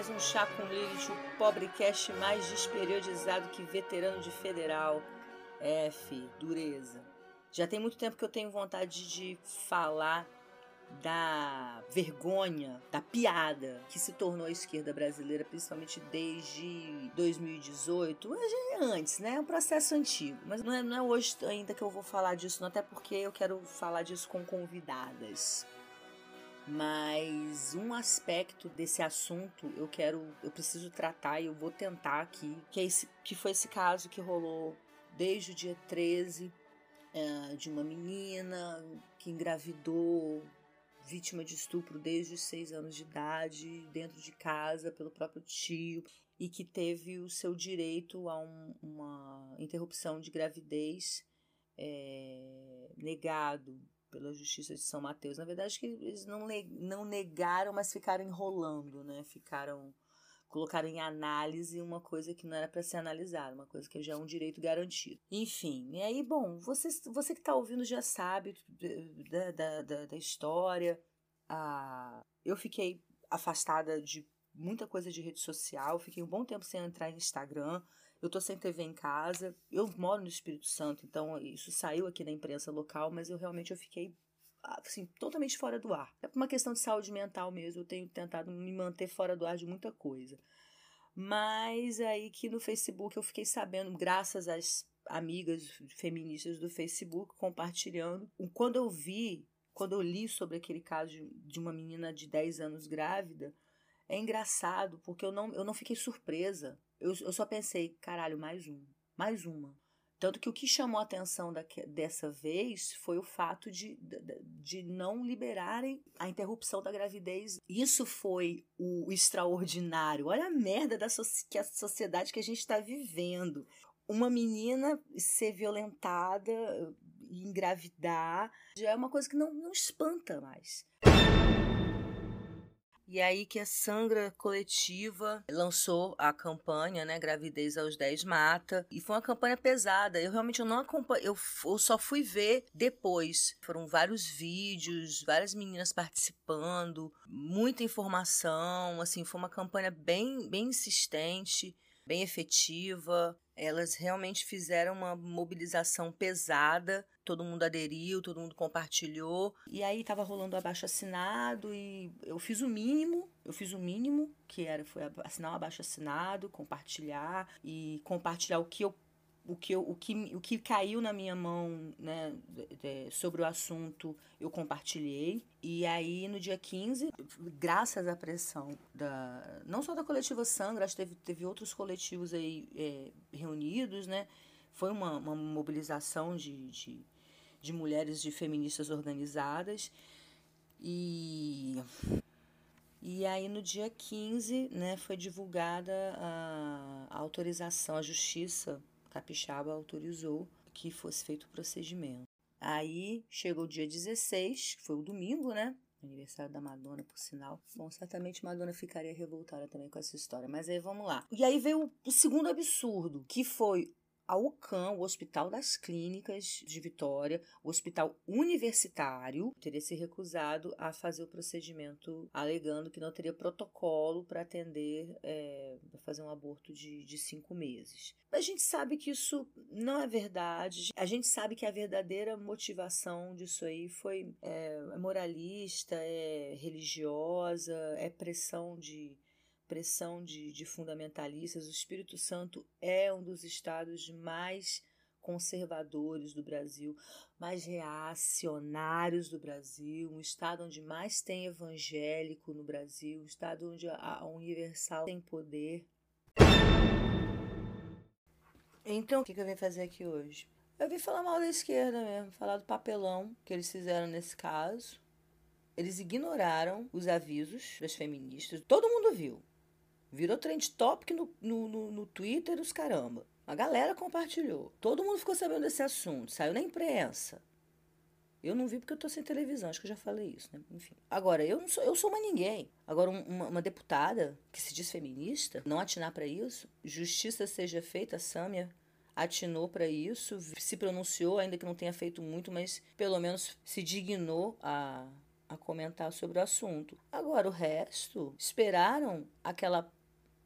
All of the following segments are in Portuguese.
mais um Chá com Lilith, o pobrecast mais desperiodizado que veterano de federal. F, dureza. Já tem muito tempo que eu tenho vontade de falar da vergonha, da piada que se tornou a esquerda brasileira, principalmente desde 2018, mas antes, né? É um processo antigo. Mas não é, não é hoje ainda que eu vou falar disso, não, até porque eu quero falar disso com convidadas. Mas um aspecto desse assunto eu quero, eu preciso tratar e eu vou tentar aqui, que, é esse, que foi esse caso que rolou desde o dia 13 é, de uma menina que engravidou vítima de estupro desde os seis anos de idade, dentro de casa, pelo próprio tio, e que teve o seu direito a um, uma interrupção de gravidez é, negado pela Justiça de São Mateus. Na verdade, que eles não, não negaram, mas ficaram enrolando, né? Ficaram colocaram em análise uma coisa que não era para ser analisada, uma coisa que já é um direito garantido. Enfim, e aí, bom, você, você que está ouvindo já sabe da, da, da, história. Ah, eu fiquei afastada de muita coisa de rede social, fiquei um bom tempo sem entrar no Instagram. Eu tô sem TV em casa. Eu moro no Espírito Santo, então isso saiu aqui da imprensa local, mas eu realmente eu fiquei assim, totalmente fora do ar. É uma questão de saúde mental mesmo, eu tenho tentado me manter fora do ar de muita coisa. Mas aí que no Facebook eu fiquei sabendo, graças às amigas feministas do Facebook compartilhando, quando eu vi, quando eu li sobre aquele caso de, de uma menina de 10 anos grávida, é engraçado, porque eu não, eu não fiquei surpresa. Eu, eu só pensei, caralho, mais um, mais uma. Tanto que o que chamou a atenção da, dessa vez foi o fato de, de, de, não liberarem a interrupção da gravidez. Isso foi o extraordinário. Olha a merda da so que a sociedade que a gente está vivendo. Uma menina ser violentada e engravidar já é uma coisa que não, não espanta mais. E aí que a Sangra Coletiva lançou a campanha, né, Gravidez aos 10 Mata, e foi uma campanha pesada. Eu realmente não acompanho, eu, eu só fui ver depois. Foram vários vídeos, várias meninas participando, muita informação, assim, foi uma campanha bem bem insistente, bem efetiva. Elas realmente fizeram uma mobilização pesada, todo mundo aderiu, todo mundo compartilhou. E aí estava rolando abaixo assinado e eu fiz o mínimo, eu fiz o mínimo, que era foi assinar um abaixo assinado, compartilhar e compartilhar o que eu o que, eu, o, que, o que caiu na minha mão né, sobre o assunto eu compartilhei. E aí, no dia 15, graças à pressão da não só da coletiva Sangra, acho que teve, teve outros coletivos aí é, reunidos, né? Foi uma, uma mobilização de, de, de mulheres, de feministas organizadas. E e aí, no dia 15, né, foi divulgada a, a autorização, a justiça capixaba autorizou que fosse feito o procedimento. Aí chegou o dia 16, que foi o domingo, né? Aniversário da Madonna, por sinal. Bom, certamente Madonna ficaria revoltada também com essa história. Mas aí vamos lá. E aí veio o segundo absurdo, que foi a UCAM, o Hospital das Clínicas de Vitória, o Hospital Universitário, teria se recusado a fazer o procedimento, alegando que não teria protocolo para atender, é, para fazer um aborto de, de cinco meses. A gente sabe que isso não é verdade. A gente sabe que a verdadeira motivação disso aí foi é, moralista, é religiosa, é pressão de pressão de, de fundamentalistas, o Espírito Santo é um dos estados mais conservadores do Brasil, mais reacionários do Brasil, um estado onde mais tem evangélico no Brasil, um estado onde a, Universal tem poder. Então, o que eu vim fazer aqui hoje? Eu vim falar mal da esquerda mesmo, falar do papelão que eles fizeram nesse caso. Eles ignoraram os avisos das feministas. Todo mundo viu. Virou trend topic no, no, no, no Twitter os caramba. A galera compartilhou. Todo mundo ficou sabendo desse assunto. Saiu na imprensa. Eu não vi porque eu tô sem televisão, acho que eu já falei isso, né? Enfim. Agora, eu não sou, eu sou uma ninguém. Agora, uma, uma deputada que se diz feminista, não atinar para isso, justiça seja feita, Sâmia atinou para isso, se pronunciou, ainda que não tenha feito muito, mas pelo menos se dignou a a comentar sobre o assunto. Agora, o resto, esperaram aquela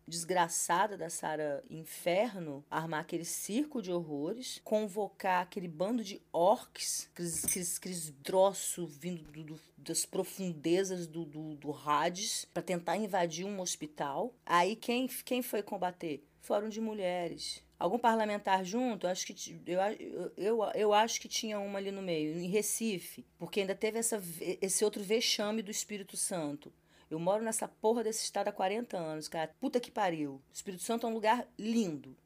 desgraçada da Sara Inferno armar aquele circo de horrores, convocar aquele bando de orcs, aqueles, aqueles, troços vindo do, do, das profundezas do, do, do Hades para tentar invadir um hospital. Aí quem, quem foi combater? Fórum de mulheres. Algum parlamentar junto? Acho que eu, eu, eu acho que tinha uma ali no meio, em Recife, porque ainda teve essa, esse outro vexame do Espírito Santo. Eu moro nessa porra desse estado há 40 anos, cara. Puta que pariu. O Espírito Santo é um lugar lindo.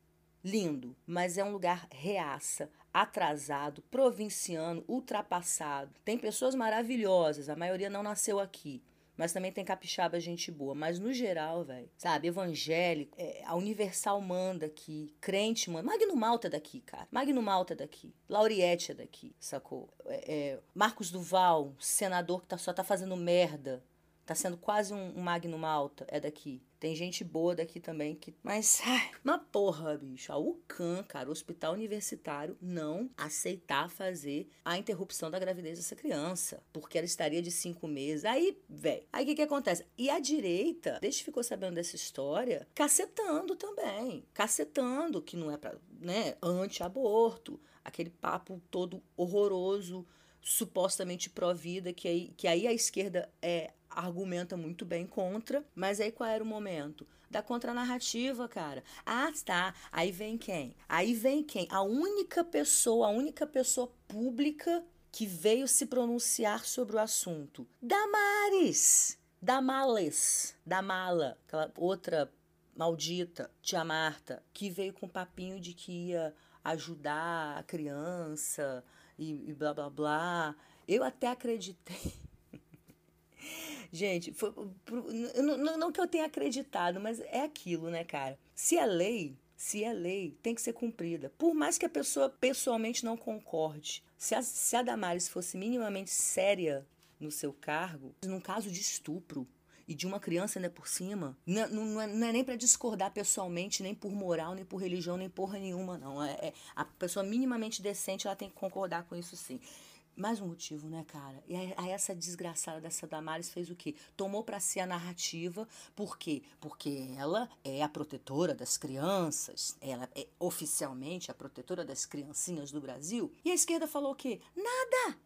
Lindo. Mas é um lugar reaça, atrasado, provinciano, ultrapassado. Tem pessoas maravilhosas, a maioria não nasceu aqui. Mas também tem capixaba, gente boa. Mas no geral, velho, sabe? Evangélico, é, a Universal manda aqui, crente manda. Magno Malta é daqui, cara. Magno Malta é daqui. Lauriette é daqui, sacou? É, é, Marcos Duval, senador que tá, só tá fazendo merda Tá sendo quase um, um Magno Malta, é daqui. Tem gente boa daqui também que. Mas, ai, uma porra, bicho. A UCAN, cara, o hospital universitário, não aceitar fazer a interrupção da gravidez dessa criança. Porque ela estaria de cinco meses. Aí, velho. Aí o que, que acontece? E a direita, desde que ficou sabendo dessa história, cacetando também. Cacetando, que não é pra. né? Anti-aborto. Aquele papo todo horroroso supostamente pró-vida, que aí, que aí a esquerda é argumenta muito bem contra, mas aí qual era o momento? Da contranarrativa, cara. Ah, tá. Aí vem quem? Aí vem quem? A única pessoa, a única pessoa pública que veio se pronunciar sobre o assunto. Damares! Damales. Damala, aquela outra maldita, tia Marta, que veio com papinho de que ia ajudar a criança e, e blá blá blá. Eu até acreditei. Gente, foi, não, não que eu tenha acreditado, mas é aquilo, né, cara? Se é lei, se é lei, tem que ser cumprida. Por mais que a pessoa pessoalmente não concorde. Se a, se a Damares fosse minimamente séria no seu cargo, num caso de estupro, e de uma criança né, por cima, não, não, é, não é nem para discordar pessoalmente, nem por moral, nem por religião, nem porra nenhuma, não. É, é, a pessoa minimamente decente ela tem que concordar com isso sim. Mais um motivo, né, cara? E aí, essa desgraçada dessa Damares fez o quê? Tomou para si a narrativa. Por quê? Porque ela é a protetora das crianças. Ela é oficialmente a protetora das criancinhas do Brasil. E a esquerda falou o quê? Nada!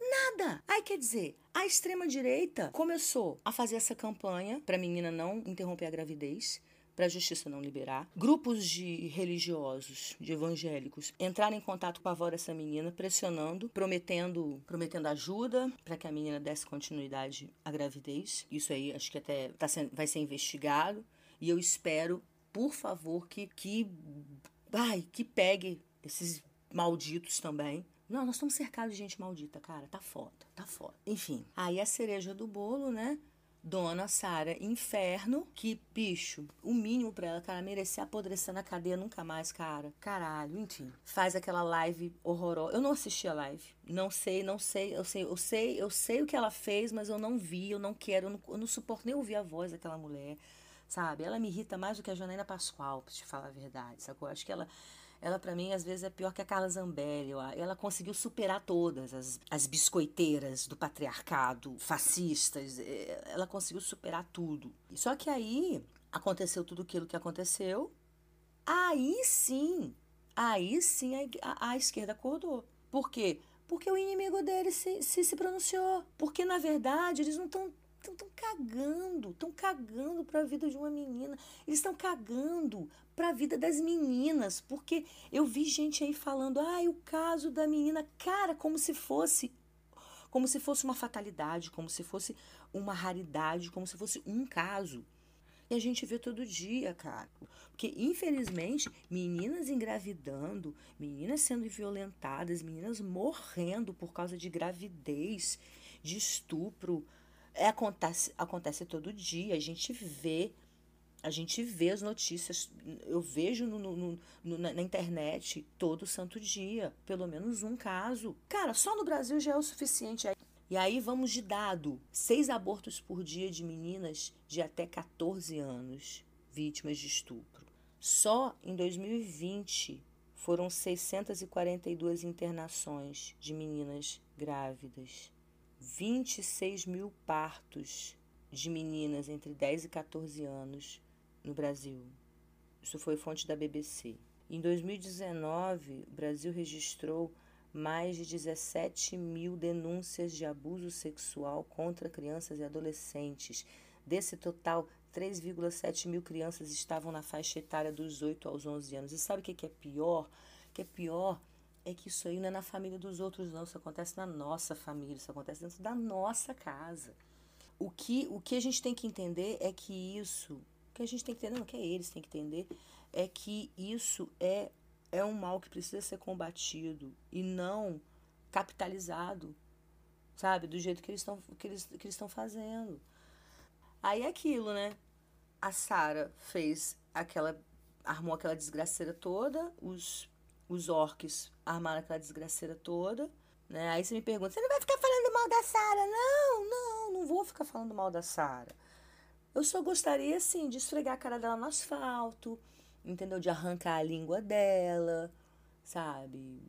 Nada! Aí quer dizer, a extrema-direita começou a fazer essa campanha para a menina não interromper a gravidez para a justiça não liberar. Grupos de religiosos, de evangélicos, entraram em contato com a avó dessa menina, pressionando, prometendo, prometendo ajuda para que a menina desse continuidade à gravidez. Isso aí acho que até tá sendo, vai ser investigado. E eu espero, por favor, que, que, ai, que pegue esses malditos também. Não, nós estamos cercados de gente maldita, cara. Tá foda, tá foda. Enfim, aí a cereja do bolo, né? Dona Sara Inferno, que, bicho, o mínimo pra ela, cara, merecer apodrecer na cadeia nunca mais, cara. Caralho, enfim. Faz aquela live horrorosa. Eu não assisti a live. Não sei, não sei, eu sei, eu sei, eu sei o que ela fez, mas eu não vi, eu não quero, eu não, eu não suporto nem ouvir a voz daquela mulher, sabe? Ela me irrita mais do que a Janaína Pascoal, pra te falar a verdade, sacou? Acho que ela ela para mim às vezes é pior que a Carla Zambelli. Ela conseguiu superar todas as, as biscoiteiras do patriarcado, fascistas. É, ela conseguiu superar tudo. Só que aí aconteceu tudo aquilo que aconteceu. Aí sim, aí sim a, a esquerda acordou. Por quê? Porque o inimigo dele se, se, se pronunciou. Porque, na verdade, eles não estão estão cagando, estão cagando para a vida de uma menina. Eles estão cagando para a vida das meninas, porque eu vi gente aí falando, ah, o caso da menina, cara, como se fosse como se fosse uma fatalidade, como se fosse uma raridade, como se fosse um caso. E a gente vê todo dia, cara. Porque, infelizmente, meninas engravidando, meninas sendo violentadas, meninas morrendo por causa de gravidez, de estupro, é, acontece, acontece todo dia, a gente vê, a gente vê as notícias, eu vejo no, no, no, na, na internet todo santo dia, pelo menos um caso. Cara, só no Brasil já é o suficiente. E aí vamos de dado: seis abortos por dia de meninas de até 14 anos vítimas de estupro. Só em 2020 foram 642 internações de meninas grávidas 26 mil partos de meninas entre 10 e 14 anos no Brasil. Isso foi fonte da BBC. Em 2019, o Brasil registrou mais de 17 mil denúncias de abuso sexual contra crianças e adolescentes. Desse total, 3,7 mil crianças estavam na faixa etária dos 8 aos 11 anos. E sabe o que é pior? O que é pior é que isso aí não é na família dos outros, não. Isso acontece na nossa família, isso acontece dentro da nossa casa. O que, o que a gente tem que entender é que isso, o que a gente tem que entender, não, que é eles têm que entender, é que isso é, é um mal que precisa ser combatido e não capitalizado, sabe? Do jeito que eles estão que eles, que eles fazendo. Aí é aquilo, né? A Sara fez aquela. armou aquela desgraceira toda, os os orcs armaram aquela desgraceira toda. Né? Aí você me pergunta, você não vai ficar falando mal da Sara? Não, não, não vou ficar falando mal da Sara. Eu só gostaria, assim, de esfregar a cara dela no asfalto, entendeu? De arrancar a língua dela, sabe?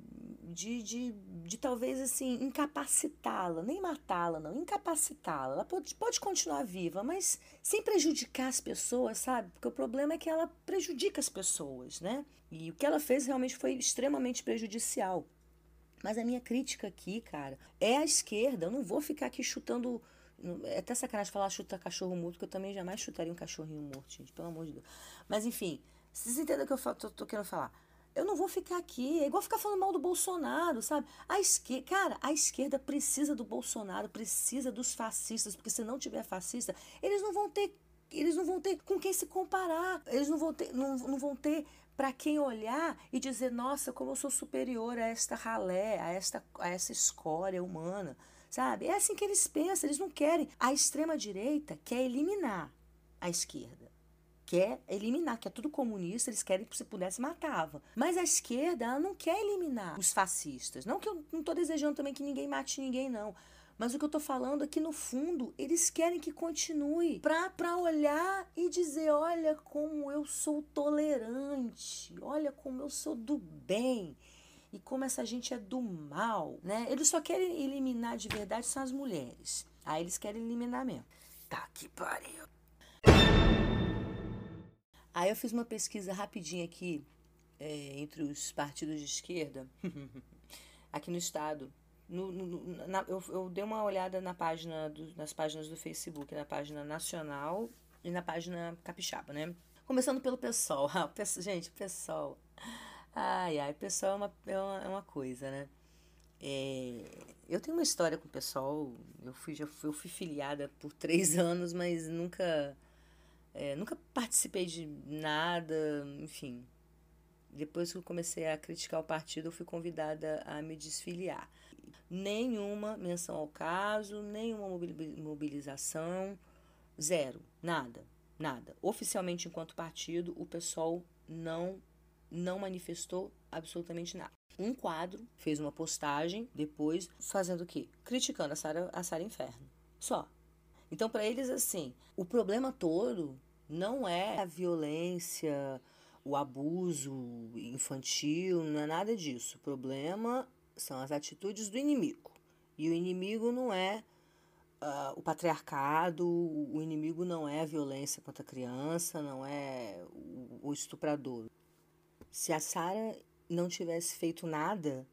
De, de, de talvez, assim, incapacitá-la, nem matá-la, não, incapacitá-la. Ela pode, pode continuar viva, mas sem prejudicar as pessoas, sabe? Porque o problema é que ela prejudica as pessoas, né? E o que ela fez realmente foi extremamente prejudicial. Mas a minha crítica aqui, cara, é a esquerda. Eu não vou ficar aqui chutando. É até sacanagem falar chutar cachorro morto, porque eu também jamais chutaria um cachorrinho morto, gente, pelo amor de Deus. Mas enfim, vocês entendem o que eu tô, tô querendo falar? Eu não vou ficar aqui, é igual ficar falando mal do Bolsonaro, sabe? A esquerda, cara, a esquerda precisa do Bolsonaro, precisa dos fascistas, porque se não tiver fascista, eles não vão ter eles não vão ter com quem se comparar, eles não vão ter, não, não vão ter para quem olhar e dizer, nossa, como eu sou superior a esta ralé, a esta, a essa escória humana, sabe? É assim que eles pensam, eles não querem. A extrema-direita quer eliminar a esquerda. Quer eliminar, que é tudo comunista, eles querem que se pudesse matava. Mas a esquerda, ela não quer eliminar os fascistas. Não que eu não estou desejando também que ninguém mate ninguém, não. Mas o que eu estou falando é que, no fundo, eles querem que continue para olhar e dizer: olha como eu sou tolerante, olha como eu sou do bem e como essa gente é do mal, né? Eles só querem eliminar de verdade são as mulheres. Aí eles querem eliminar mesmo. Tá que pariu. Aí eu fiz uma pesquisa rapidinha aqui é, entre os partidos de esquerda aqui no estado no, no, na, eu, eu dei uma olhada na página do, nas páginas do Facebook, na página nacional e na página capixaba, né? Começando pelo pessoal. Gente, pessoal. Ai, ai, pessoal é uma, é uma, é uma coisa, né? É, eu tenho uma história com o pessoal. Eu fui, já fui, eu fui filiada por três anos, mas nunca, é, nunca participei de nada, enfim. Depois que eu comecei a criticar o partido, eu fui convidada a me desfiliar nenhuma menção ao caso, nenhuma mobilização, zero, nada, nada. Oficialmente, enquanto partido, o pessoal não não manifestou absolutamente nada. Um quadro fez uma postagem depois fazendo o quê? Criticando a Sara a Sara Inferno. Só. Então, para eles assim, o problema todo não é a violência, o abuso infantil, não é nada disso. O problema são as atitudes do inimigo. E o inimigo não é uh, o patriarcado, o inimigo não é a violência contra a criança, não é o, estuprador. Se a Sara não tivesse feito nada,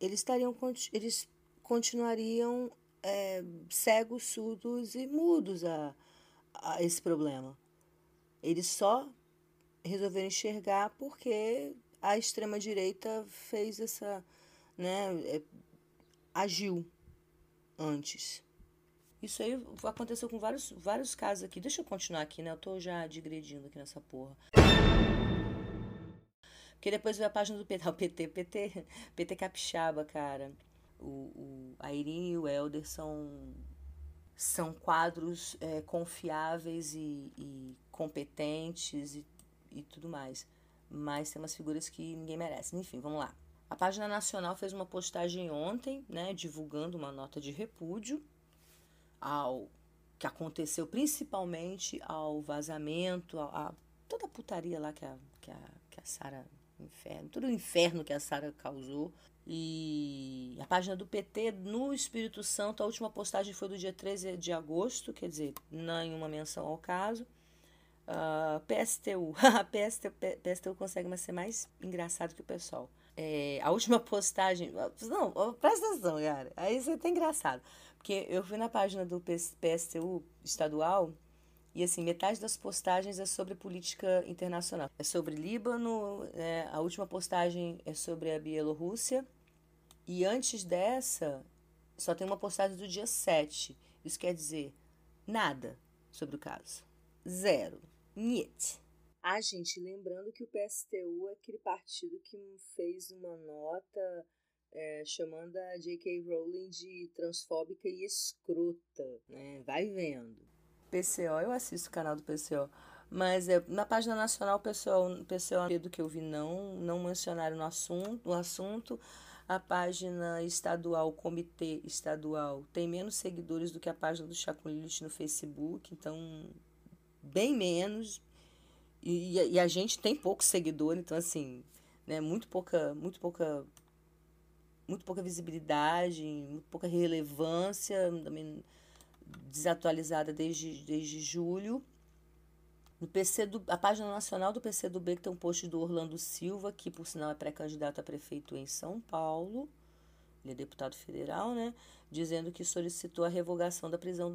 eles estariam eles continuariam é, cegos, surdos e mudos a, a esse problema. Eles só resolveram enxergar porque a extrema direita fez essa né, é, agiu antes. Isso aí aconteceu com vários, vários casos aqui. Deixa eu continuar aqui, né? Eu tô já digredindo aqui nessa porra. Porque depois veio a página do PT. PT, PT, PT Capixaba, cara. O, o, a Irine e o Helder são, são quadros é, confiáveis e, e competentes e, e tudo mais. Mas tem umas figuras que ninguém merece. Enfim, vamos lá. A página nacional fez uma postagem ontem, né, divulgando uma nota de repúdio ao que aconteceu principalmente ao vazamento, a, a toda a putaria lá que a, que a, que a Sara inferno, todo o inferno que a Sara causou. E a página do PT no Espírito Santo, a última postagem foi do dia 13 de agosto, quer dizer, nenhuma menção ao caso. Uh, PSTU. a PSTU, PSTU consegue ser mais engraçado que o pessoal. É, a última postagem. Não, presta atenção, cara. Aí você tá engraçado. Porque eu fui na página do PSTU estadual e assim, metade das postagens é sobre política internacional. É sobre Líbano, é, a última postagem é sobre a Bielorrússia. E antes dessa, só tem uma postagem do dia 7. Isso quer dizer nada sobre o caso. Zero. Niet. Ah, gente, lembrando que o PSTU é aquele partido que fez uma nota é, chamando a J.K. Rowling de transfóbica e escrota, né? Vai vendo. PCO, eu assisto o canal do PCO, mas é, na página nacional o PCO, PCO do que eu vi não, não mencionaram no assunto, no assunto. A página estadual, o comitê estadual, tem menos seguidores do que a página do Chaculilit no Facebook, então bem menos, e, e, a gente tem pouco seguidor, então assim, né, muito pouca, muito pouca, muito pouca visibilidade, muito pouca relevância, também desatualizada desde, desde julho. No PC do, a página nacional do PC do B que tem um post do Orlando Silva, que por sinal é pré-candidato a prefeito em São Paulo. Ele é deputado federal, né? Dizendo que solicitou a revogação da prisão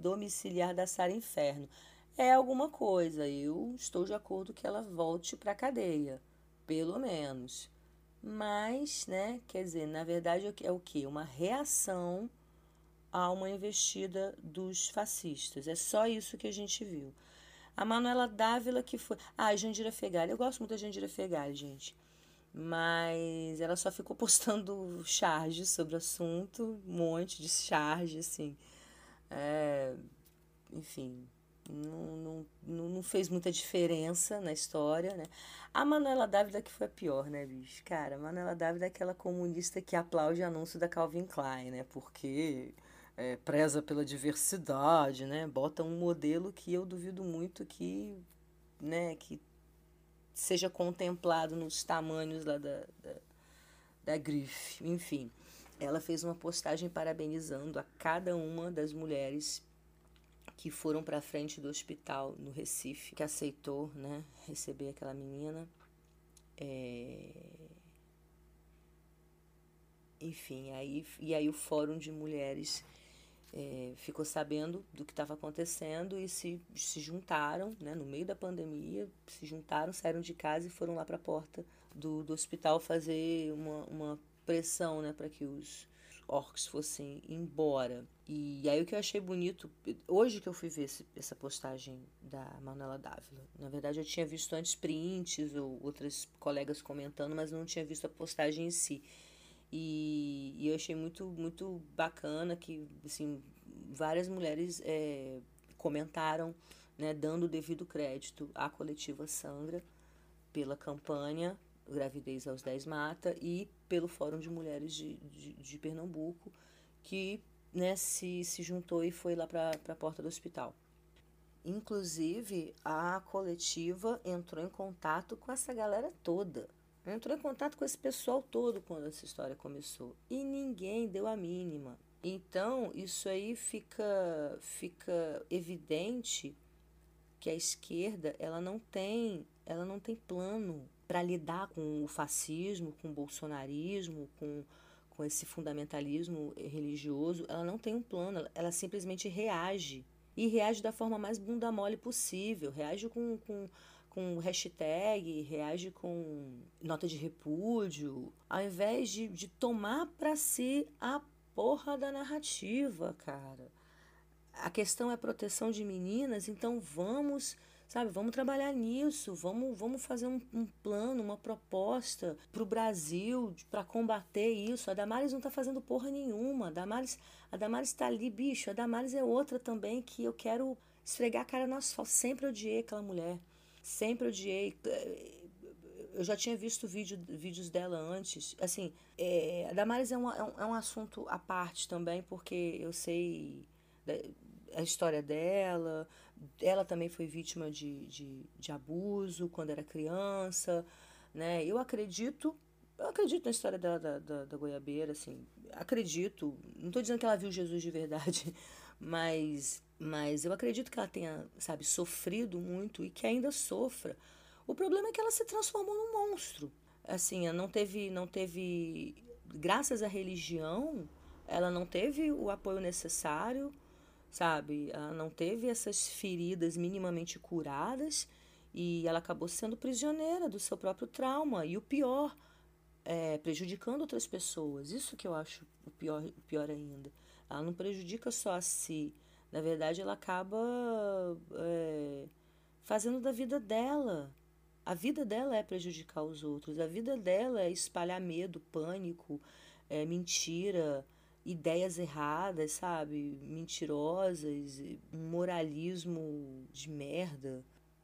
domiciliar da Sara Inferno é alguma coisa. Eu estou de acordo que ela volte para a cadeia, pelo menos. Mas, né, quer dizer, na verdade é o que? Uma reação a uma investida dos fascistas. É só isso que a gente viu. A Manuela Dávila que foi. Ah, a Jandira Fegali. Eu gosto muito da Jandira Fegali, gente. Mas ela só ficou postando charges sobre o assunto, um monte de charge, assim. É... Enfim, não, não, não fez muita diferença na história, né? A Manuela Dávila que foi a pior, né, bicho? Cara, a Manuela Dávila é aquela comunista que aplaude o anúncio da Calvin Klein, né? Porque é, preza pela diversidade, né? Bota um modelo que eu duvido muito que, né, que seja contemplado nos tamanhos lá da, da, da grife. Enfim, ela fez uma postagem parabenizando a cada uma das mulheres que foram para frente do hospital no Recife, que aceitou né, receber aquela menina. É... Enfim, aí, e aí o Fórum de Mulheres é, ficou sabendo do que estava acontecendo e se, se juntaram, né, no meio da pandemia, se juntaram, saíram de casa e foram lá para a porta do, do hospital fazer uma, uma pressão né, para que os orcs fossem embora. E aí o que eu achei bonito, hoje que eu fui ver esse, essa postagem da Manuela Dávila, na verdade eu tinha visto antes prints ou outras colegas comentando, mas não tinha visto a postagem em si. E, e eu achei muito, muito bacana que, assim, várias mulheres é, comentaram, né, dando o devido crédito à coletiva Sangra pela campanha Gravidez aos 10 Mata e pelo Fórum de Mulheres de, de, de Pernambuco, que né, se, se juntou e foi lá para a porta do hospital. Inclusive, a coletiva entrou em contato com essa galera toda. Entrou em contato com esse pessoal todo quando essa história começou. E ninguém deu a mínima. Então, isso aí fica, fica evidente que a esquerda ela não tem, ela não tem plano para lidar com o fascismo, com o bolsonarismo, com com esse fundamentalismo religioso, ela não tem um plano, ela simplesmente reage. E reage da forma mais bunda mole possível, reage com, com, com hashtag, reage com nota de repúdio, ao invés de, de tomar para si a porra da narrativa, cara. A questão é proteção de meninas, então vamos Sabe, vamos trabalhar nisso, vamos, vamos fazer um, um plano, uma proposta para o Brasil para combater isso. A Damares não está fazendo porra nenhuma. A Damares, a está ali, bicho. A Damares é outra também que eu quero esfregar a cara no asfalto. Sempre odiei aquela mulher. Sempre odiei. Eu já tinha visto vídeo, vídeos dela antes. Assim, é, a Damares é, uma, é, um, é um assunto à parte também, porque eu sei a história dela, ela também foi vítima de, de, de abuso quando era criança, né? Eu acredito, Eu acredito na história da, da, da, da goiabeira, assim. Acredito. Não estou dizendo que ela viu Jesus de verdade, mas, mas eu acredito que ela tenha, sabe, sofrido muito e que ainda sofra. O problema é que ela se transformou num monstro. Assim, não teve, não teve, graças à religião, ela não teve o apoio necessário, sabe? Ela não teve essas feridas minimamente curadas e ela acabou sendo prisioneira do seu próprio trauma. E o pior, é, prejudicando outras pessoas. Isso que eu acho o pior, o pior ainda. Ela não prejudica só a si. Na verdade, ela acaba é, fazendo da vida dela. A vida dela é prejudicar os outros. A vida dela é espalhar medo, pânico, é, mentira, ideias erradas, sabe? Mentirosas, um moralismo de merda.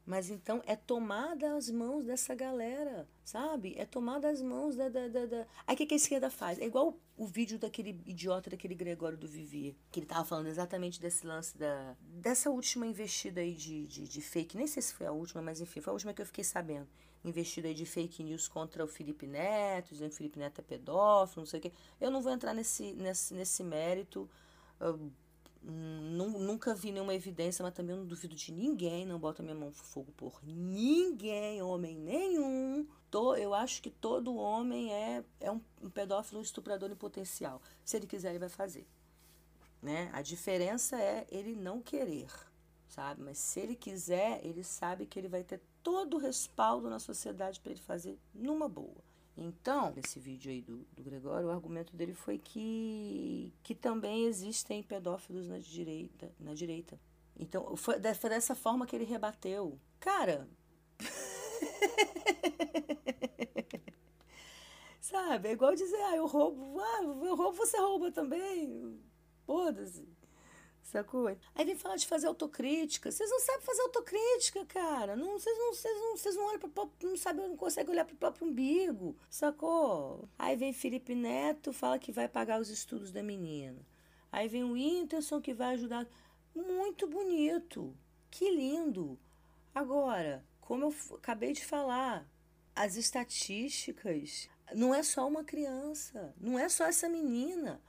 Mas então é tomar das mãos dessa galera, sabe? É tomar das mãos da. da, da, da... Aí o que, que a esquerda faz? É igual o vídeo daquele idiota, daquele Gregório do Vivier, que ele tava falando exatamente desse lance da. dessa última investida aí de, de, de fake. Nem sei se foi a última, mas enfim, foi a última que eu fiquei sabendo. Investida aí de fake news contra o Felipe Neto, dizendo que o Felipe Neto é pedófilo, não sei o quê. Eu não vou entrar nesse, nesse, nesse mérito. Uh, Nunca vi nenhuma evidência, mas também não duvido de ninguém, não bota minha mão no fogo por ninguém, homem nenhum. Tô, eu acho que todo homem é, é um, um pedófilo, um estuprador em potencial. Se ele quiser, ele vai fazer. Né? A diferença é ele não querer, sabe? Mas se ele quiser, ele sabe que ele vai ter todo o respaldo na sociedade para ele fazer numa boa. Então, nesse vídeo aí do, do Gregório, o argumento dele foi que, que também existem pedófilos na direita. Na direita. Então, foi, foi dessa forma que ele rebateu. Cara. Sabe? É igual dizer, ah, eu roubo. Ah, eu roubo, você rouba também. Foda-se. Sacou? Aí vem falar de fazer autocrítica. Vocês não sabem fazer autocrítica, cara. Não, vocês não, vocês não, vocês não olham para não sabem, não conseguem olhar para o próprio umbigo. Sacou? Aí vem Felipe Neto, fala que vai pagar os estudos da menina. Aí vem o Whindersson que vai ajudar. Muito bonito. Que lindo. Agora, como eu acabei de falar, as estatísticas não é só uma criança, não é só essa menina.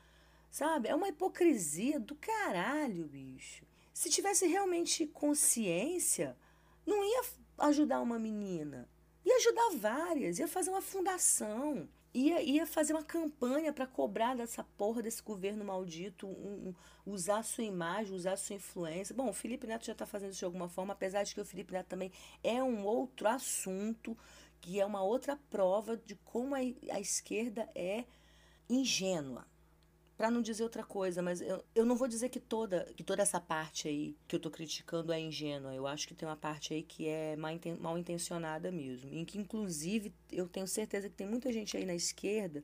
Sabe? É uma hipocrisia do caralho, bicho. Se tivesse realmente consciência, não ia ajudar uma menina. Ia ajudar várias, ia fazer uma fundação, ia, ia fazer uma campanha para cobrar dessa porra desse governo maldito, um, um, usar sua imagem, usar sua influência. Bom, o Felipe Neto já está fazendo isso de alguma forma, apesar de que o Felipe Neto também é um outro assunto, que é uma outra prova de como a, a esquerda é ingênua para não dizer outra coisa, mas eu, eu não vou dizer que toda, que toda essa parte aí que eu tô criticando é ingênua. Eu acho que tem uma parte aí que é mal intencionada mesmo. Em que, inclusive, eu tenho certeza que tem muita gente aí na esquerda,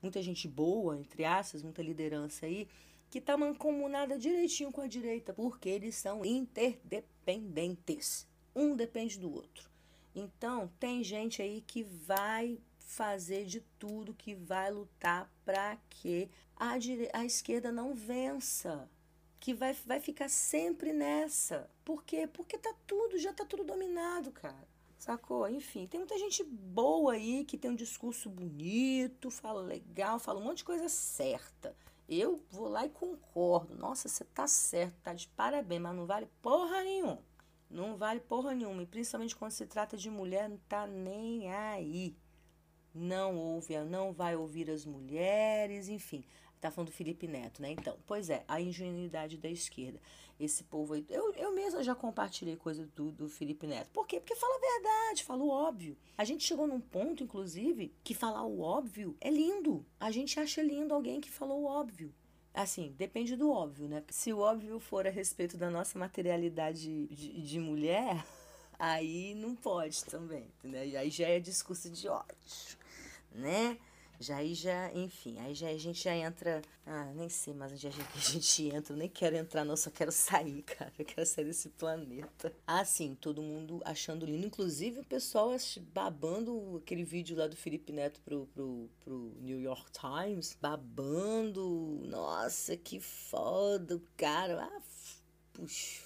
muita gente boa, entre aspas, muita liderança aí, que tá mancomunada direitinho com a direita, porque eles são interdependentes. Um depende do outro. Então, tem gente aí que vai fazer de tudo que vai lutar para que a, a esquerda não vença. Que vai, vai ficar sempre nessa. Por quê? Porque tá tudo, já tá tudo dominado, cara. Sacou? Enfim, tem muita gente boa aí que tem um discurso bonito, fala legal, fala um monte de coisa certa. Eu vou lá e concordo. Nossa, você tá certo, tá de parabéns, mas não vale porra nenhuma. Não vale porra nenhuma. E principalmente quando se trata de mulher, não tá nem aí não ouve, não vai ouvir as mulheres, enfim. Tá falando do Felipe Neto, né? Então, pois é, a ingenuidade da esquerda. Esse povo aí. Eu, eu mesma já compartilhei coisa do, do Felipe Neto. Por quê? Porque fala a verdade, fala o óbvio. A gente chegou num ponto, inclusive, que falar o óbvio é lindo. A gente acha lindo alguém que falou o óbvio. Assim, depende do óbvio, né? Se o óbvio for a respeito da nossa materialidade de, de mulher, aí não pode também, né? Aí já é discurso de ódio né? Já aí já, enfim, aí já a gente já entra. Ah, nem sei mais onde a gente, entra. Eu nem quero entrar, não, só quero sair, cara. Eu quero sair desse planeta. Ah, sim, todo mundo achando lindo. Inclusive o pessoal babando aquele vídeo lá do Felipe Neto pro, pro, pro New York Times. Babando. Nossa, que foda, cara. Ah, puxa,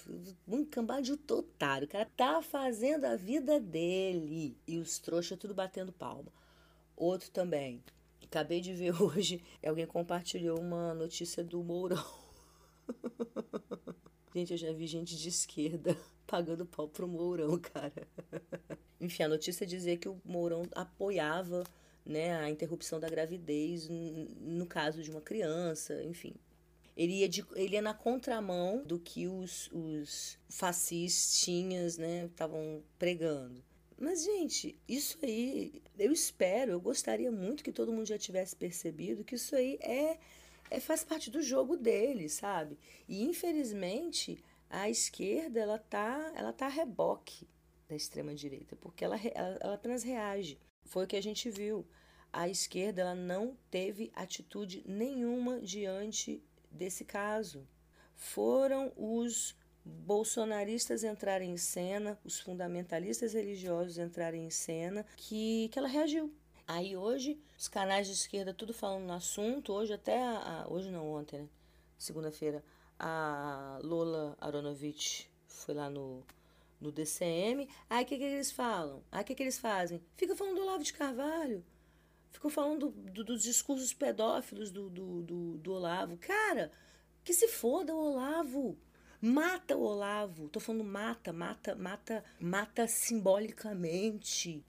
um cambade otário. O cara tá fazendo a vida dele. E os trouxas tudo batendo palma. Outro também. Acabei de ver hoje, alguém compartilhou uma notícia do Mourão. gente, eu já vi gente de esquerda pagando pau pro Mourão, cara. Enfim, a notícia dizia que o Mourão apoiava né, a interrupção da gravidez no caso de uma criança, enfim. Ele ia, de, ele ia na contramão do que os, os fascistinhas estavam né, pregando. Mas, gente, isso aí, eu espero, eu gostaria muito que todo mundo já tivesse percebido que isso aí é, é faz parte do jogo dele, sabe? E, infelizmente, a esquerda, ela tá, ela tá a reboque da extrema-direita, porque ela, ela, ela apenas reage. Foi o que a gente viu. A esquerda ela não teve atitude nenhuma diante desse caso. Foram os bolsonaristas entrarem em cena, os fundamentalistas religiosos entrarem em cena, que, que ela reagiu. Aí hoje, os canais de esquerda tudo falando no assunto, hoje até, a, hoje não, ontem, né? Segunda-feira, a Lola Aronovich foi lá no, no DCM. Aí o que, que eles falam? Aí o que, que eles fazem? Fica falando do Olavo de Carvalho. Ficam falando do, do, dos discursos pedófilos do, do, do, do Olavo. Cara, que se foda o Olavo. Mata o Olavo. Tô falando mata, mata, mata, mata simbolicamente.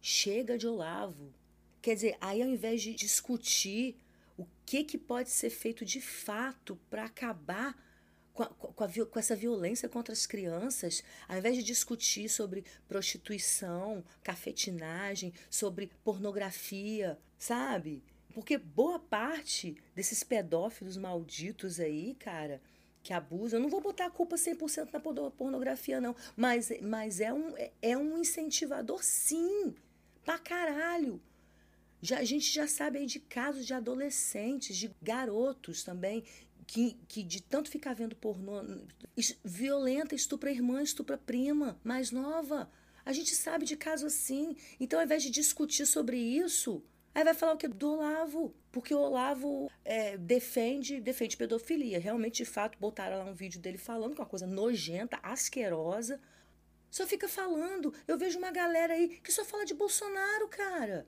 Chega de Olavo. Quer dizer, aí ao invés de discutir o que, que pode ser feito de fato para acabar com, a, com, a, com, essa violência contra as crianças, ao invés de discutir sobre prostituição, cafetinagem, sobre pornografia, sabe? Porque boa parte desses pedófilos malditos aí, cara, que abusam, eu não vou botar a culpa 100% na pornografia, não, mas, mas é, um, é um incentivador, sim, pra caralho. Já, a gente já sabe aí de casos de adolescentes, de garotos também, que, que de tanto ficar vendo pornô, violenta, estupra irmã, estupra prima, mais nova. A gente sabe de caso assim. Então, ao invés de discutir sobre isso, aí vai falar o que? Do Olavo. Porque o Olavo é, defende, defende pedofilia. Realmente, de fato, botaram lá um vídeo dele falando que é uma coisa nojenta, asquerosa. Só fica falando. Eu vejo uma galera aí que só fala de Bolsonaro, cara.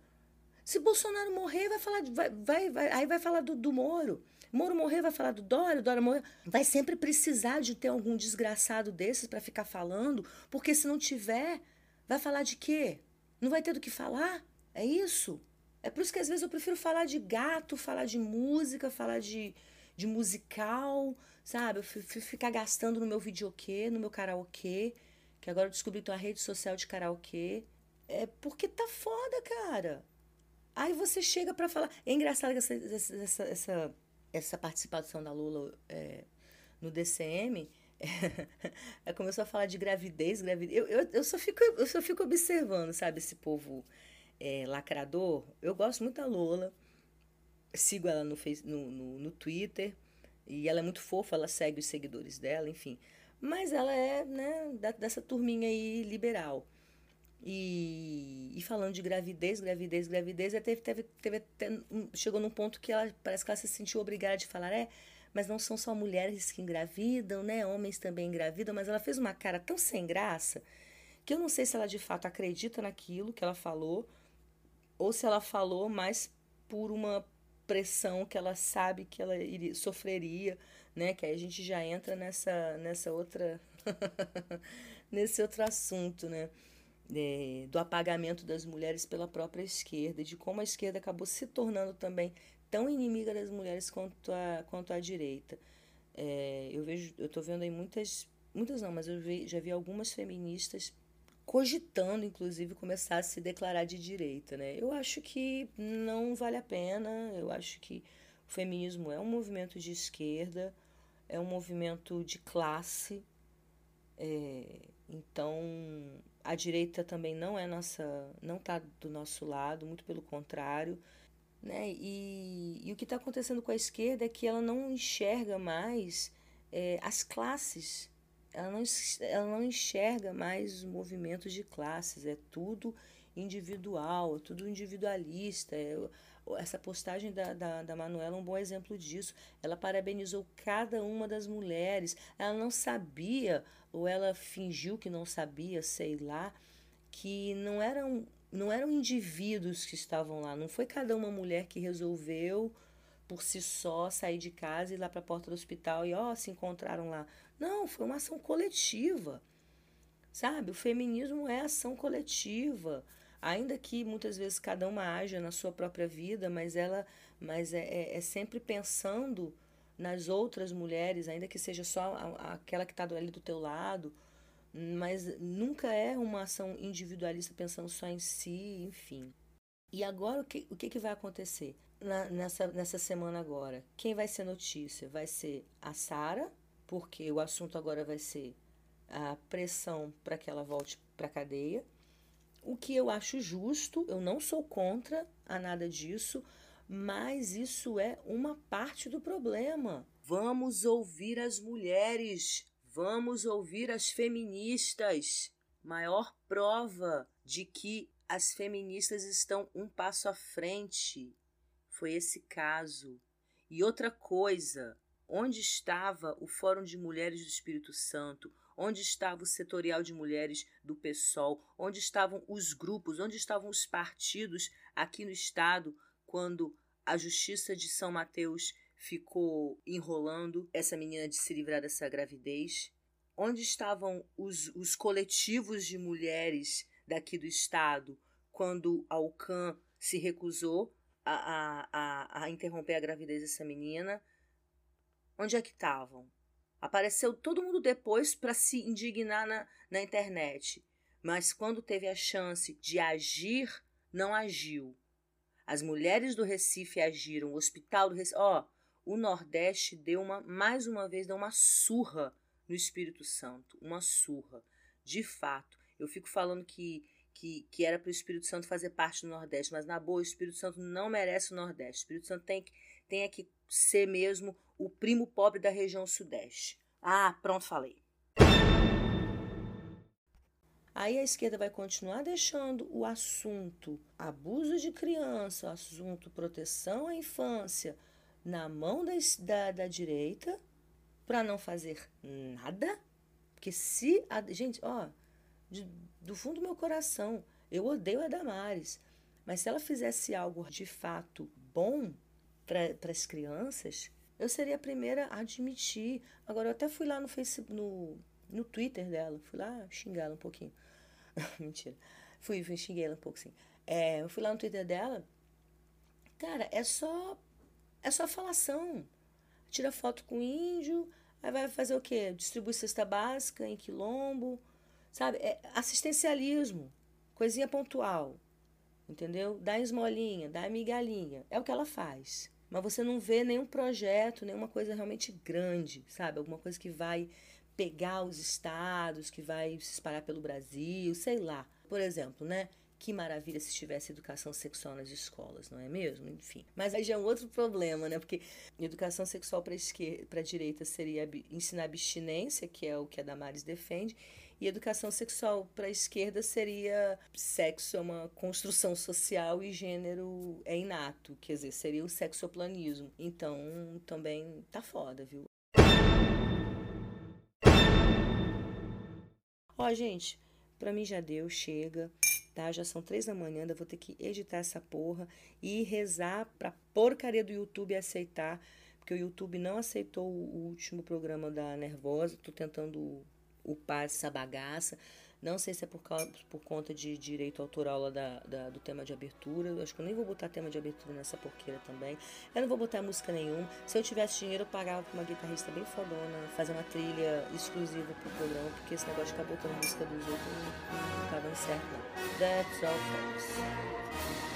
Se Bolsonaro morrer, vai falar, vai, vai, vai aí vai falar do, do Moro. Moro morrer, vai falar do Dória, Dória morrer. Vai sempre precisar de ter algum desgraçado desses para ficar falando, porque se não tiver, vai falar de quê? Não vai ter do que falar? É isso? É por isso que às vezes eu prefiro falar de gato, falar de música, falar de, de musical, sabe? Eu ficar gastando no meu videokê, no meu karaokê, que agora eu descobri que tem uma rede social de karaokê. É porque tá foda, cara. Aí você chega para falar. É engraçado essa, essa, essa, essa participação da Lula é, no DCM. É, começou a falar de gravidez, gravidez. Eu, eu, eu, só fico, eu só fico observando, sabe, esse povo é, lacrador. Eu gosto muito da Lula. Sigo ela no, no, no, no Twitter. E ela é muito fofa, ela segue os seguidores dela, enfim. Mas ela é, né, da, dessa turminha aí liberal. E, e, falando de gravidez, gravidez, gravidez, teve, teve, teve, teve, chegou num ponto que ela parece que ela se sentiu obrigada de falar, é, mas não são só mulheres que engravidam, né? Homens também engravidam, mas ela fez uma cara tão sem graça que eu não sei se ela de fato acredita naquilo que ela falou ou se ela falou mais por uma pressão que ela sabe que ela iria, sofreria, né? Que aí a gente já entra nessa nessa outra nesse outro assunto, né? é, do apagamento das mulheres pela própria esquerda, de como a esquerda acabou se tornando também tão inimiga das mulheres quanto a, quanto a direita. É, eu vejo, eu estou vendo aí muitas, muitas não, mas eu vi, já vi algumas feministas cogitando, inclusive, começar a se declarar de direita, né? Eu acho que não vale a pena, eu acho que o feminismo é um movimento de esquerda, é um movimento de classe, é, então a direita também não é nossa, não está do nosso lado, muito pelo contrário. Né? E, e o que está acontecendo com a esquerda é que ela não enxerga mais é, as classes, ela não, ela não enxerga mais os movimentos de classes, é tudo individual, é tudo individualista. É, essa postagem da, da, da Manuela é um bom exemplo disso. Ela parabenizou cada uma das mulheres. Ela não sabia, ou ela fingiu que não sabia, sei lá, que não eram não eram indivíduos que estavam lá, não foi cada uma mulher que resolveu por si só sair de casa e ir lá para a porta do hospital e ó, se encontraram lá. Não, foi uma ação coletiva. Sabe? O feminismo é ação coletiva. Ainda que muitas vezes cada uma haja na sua própria vida, mas ela mas é, é, é sempre pensando nas outras mulheres, ainda que seja só a, aquela que está ali do teu lado, mas nunca é uma ação individualista pensando só em si, enfim. E agora o que, o que, que vai acontecer Na, nessa, nessa semana agora? Quem vai ser notícia? Vai ser a Sara, porque o assunto agora vai ser a pressão para que ela volte para a cadeia. O que eu acho justo, eu não sou contra a nada disso, mas isso é uma parte do problema. Vamos ouvir as mulheres, vamos ouvir as feministas. Maior prova de que as feministas estão um passo à frente foi esse caso. E outra coisa, onde estava o Fórum de Mulheres do Espírito Santo? Onde estava o setorial de mulheres do PSOL? Onde estavam os grupos? Onde estavam os partidos aqui no estado quando a Justiça de São Mateus ficou enrolando essa menina de se livrar dessa gravidez? Onde estavam os, os coletivos de mulheres daqui do estado quando a UCAN se recusou a, a, a, interromper a gravidez dessa menina? Onde é que estavam? Apareceu todo mundo depois para se indignar na, na internet, mas quando teve a chance de agir, não agiu. As mulheres do Recife agiram, o hospital do Recife. Ó, o Nordeste deu uma, mais uma vez, deu uma surra no Espírito Santo. Uma surra. De fato. Eu fico falando que, que, que era para o Espírito Santo fazer parte do Nordeste, mas na boa, o Espírito Santo não merece o Nordeste. O Espírito Santo tem, tem que ser mesmo o primo pobre da região Sudeste. Ah, pronto, falei. Aí a esquerda vai continuar deixando o assunto abuso de criança, o assunto proteção à infância na mão da, da, da direita para não fazer nada. Porque se. A, gente, ó, de, do fundo do meu coração, eu odeio a Damares. Mas se ela fizesse algo de fato bom para as crianças, eu seria a primeira a admitir. Agora, eu até fui lá no Facebook, no, no Twitter dela, fui lá xingar ela um pouquinho. Mentira. Fui, fui, xinguei ela um pouco assim. É, eu fui lá no Twitter dela. Cara, é só. É só falação. Tira foto com índio, aí vai fazer o quê? Distribui cesta básica em quilombo. Sabe? É assistencialismo. Coisinha pontual. Entendeu? Dá esmolinha, dá migalhinha. É o que ela faz. Mas você não vê nenhum projeto, nenhuma coisa realmente grande, sabe? Alguma coisa que vai pegar os estados, que vai se espalhar pelo Brasil, sei lá. Por exemplo, né? Que maravilha se tivesse educação sexual nas escolas, não é mesmo? Enfim. Mas aí já é um outro problema, né? Porque educação sexual para a direita seria ensinar abstinência, que é o que a Damares defende, e educação sexual para a esquerda seria sexo é uma construção social e gênero é inato, quer dizer, seria o sexoplanismo. Então, também tá foda, viu? Ó, gente, pra mim já deu, chega, tá? Já são três da manhã, ainda vou ter que editar essa porra e rezar pra porcaria do YouTube aceitar, porque o YouTube não aceitou o último programa da Nervosa, tô tentando upar essa bagaça. Não sei se é por, causa, por conta de direito autoral lá da, da, do tema de abertura. Eu acho que eu nem vou botar tema de abertura nessa porqueira também. Eu não vou botar música nenhuma. Se eu tivesse dinheiro, eu pagava pra uma guitarrista bem fodona, fazer uma trilha exclusiva pro programa, porque esse negócio de ficar botando música dos outros não, não, não tava certo, não. That's all, folks.